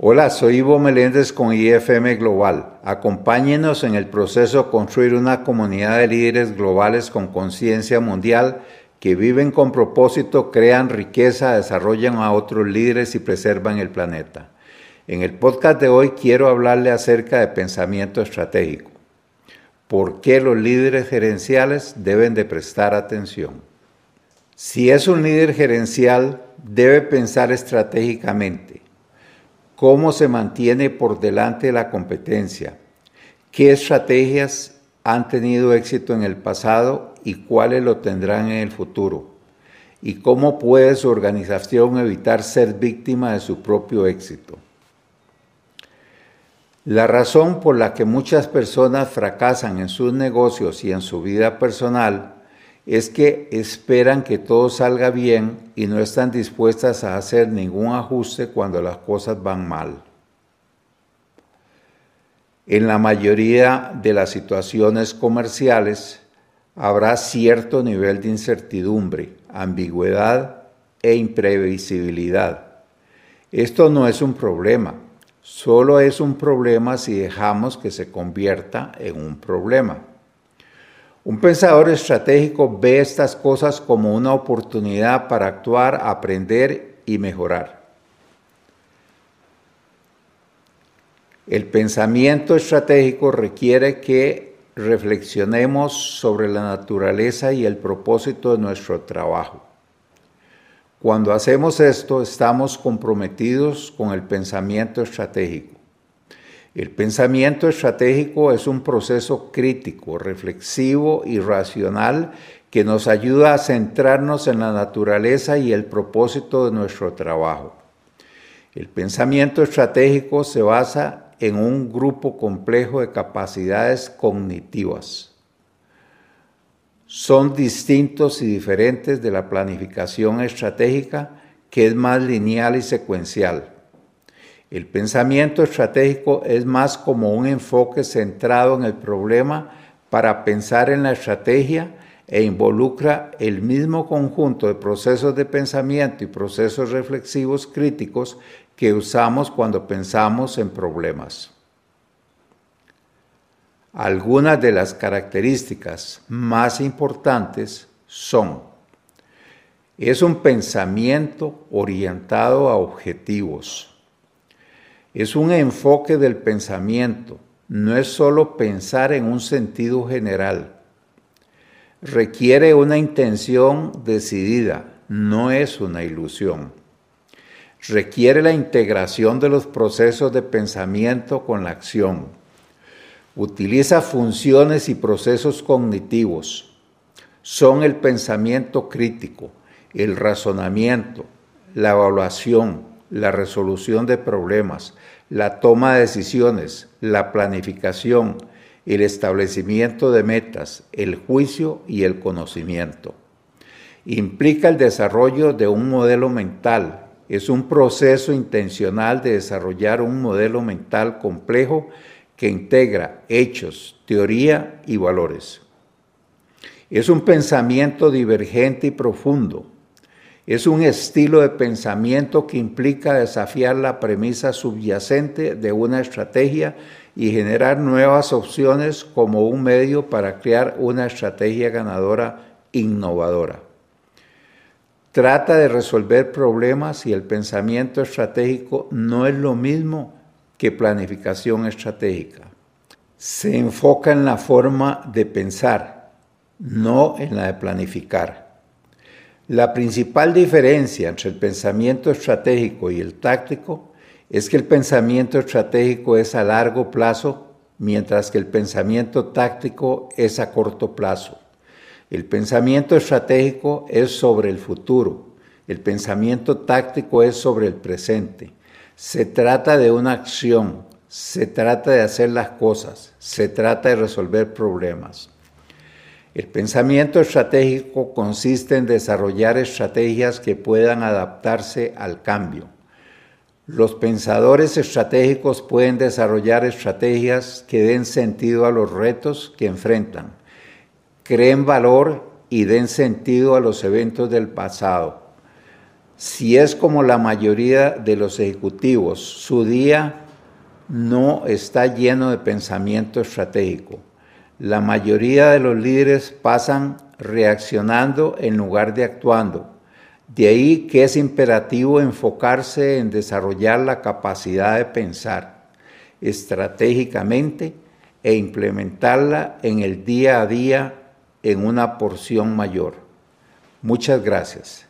Hola, soy Ivo Meléndez con IFM Global. Acompáñenos en el proceso de construir una comunidad de líderes globales con conciencia mundial que viven con propósito, crean riqueza, desarrollan a otros líderes y preservan el planeta. En el podcast de hoy quiero hablarle acerca de pensamiento estratégico. ¿Por qué los líderes gerenciales deben de prestar atención? Si es un líder gerencial, debe pensar estratégicamente cómo se mantiene por delante la competencia, qué estrategias han tenido éxito en el pasado y cuáles lo tendrán en el futuro, y cómo puede su organización evitar ser víctima de su propio éxito. La razón por la que muchas personas fracasan en sus negocios y en su vida personal es que esperan que todo salga bien y no están dispuestas a hacer ningún ajuste cuando las cosas van mal. En la mayoría de las situaciones comerciales habrá cierto nivel de incertidumbre, ambigüedad e imprevisibilidad. Esto no es un problema, solo es un problema si dejamos que se convierta en un problema. Un pensador estratégico ve estas cosas como una oportunidad para actuar, aprender y mejorar. El pensamiento estratégico requiere que reflexionemos sobre la naturaleza y el propósito de nuestro trabajo. Cuando hacemos esto, estamos comprometidos con el pensamiento estratégico. El pensamiento estratégico es un proceso crítico, reflexivo y racional que nos ayuda a centrarnos en la naturaleza y el propósito de nuestro trabajo. El pensamiento estratégico se basa en un grupo complejo de capacidades cognitivas. Son distintos y diferentes de la planificación estratégica, que es más lineal y secuencial. El pensamiento estratégico es más como un enfoque centrado en el problema para pensar en la estrategia e involucra el mismo conjunto de procesos de pensamiento y procesos reflexivos críticos que usamos cuando pensamos en problemas. Algunas de las características más importantes son, es un pensamiento orientado a objetivos, es un enfoque del pensamiento, no es solo pensar en un sentido general. Requiere una intención decidida, no es una ilusión. Requiere la integración de los procesos de pensamiento con la acción. Utiliza funciones y procesos cognitivos. Son el pensamiento crítico, el razonamiento, la evaluación, la resolución de problemas, la toma de decisiones, la planificación, el establecimiento de metas, el juicio y el conocimiento. Implica el desarrollo de un modelo mental. Es un proceso intencional de desarrollar un modelo mental complejo que integra hechos, teoría y valores. Es un pensamiento divergente y profundo es un estilo de pensamiento que implica desafiar la premisa subyacente de una estrategia y generar nuevas opciones como un medio para crear una estrategia ganadora innovadora. Trata de resolver problemas y el pensamiento estratégico no es lo mismo que planificación estratégica. Se enfoca en la forma de pensar, no en la de planificar. La principal diferencia entre el pensamiento estratégico y el táctico es que el pensamiento estratégico es a largo plazo, mientras que el pensamiento táctico es a corto plazo. El pensamiento estratégico es sobre el futuro, el pensamiento táctico es sobre el presente. Se trata de una acción, se trata de hacer las cosas, se trata de resolver problemas. El pensamiento estratégico consiste en desarrollar estrategias que puedan adaptarse al cambio. Los pensadores estratégicos pueden desarrollar estrategias que den sentido a los retos que enfrentan, creen valor y den sentido a los eventos del pasado. Si es como la mayoría de los ejecutivos, su día no está lleno de pensamiento estratégico. La mayoría de los líderes pasan reaccionando en lugar de actuando. De ahí que es imperativo enfocarse en desarrollar la capacidad de pensar estratégicamente e implementarla en el día a día en una porción mayor. Muchas gracias.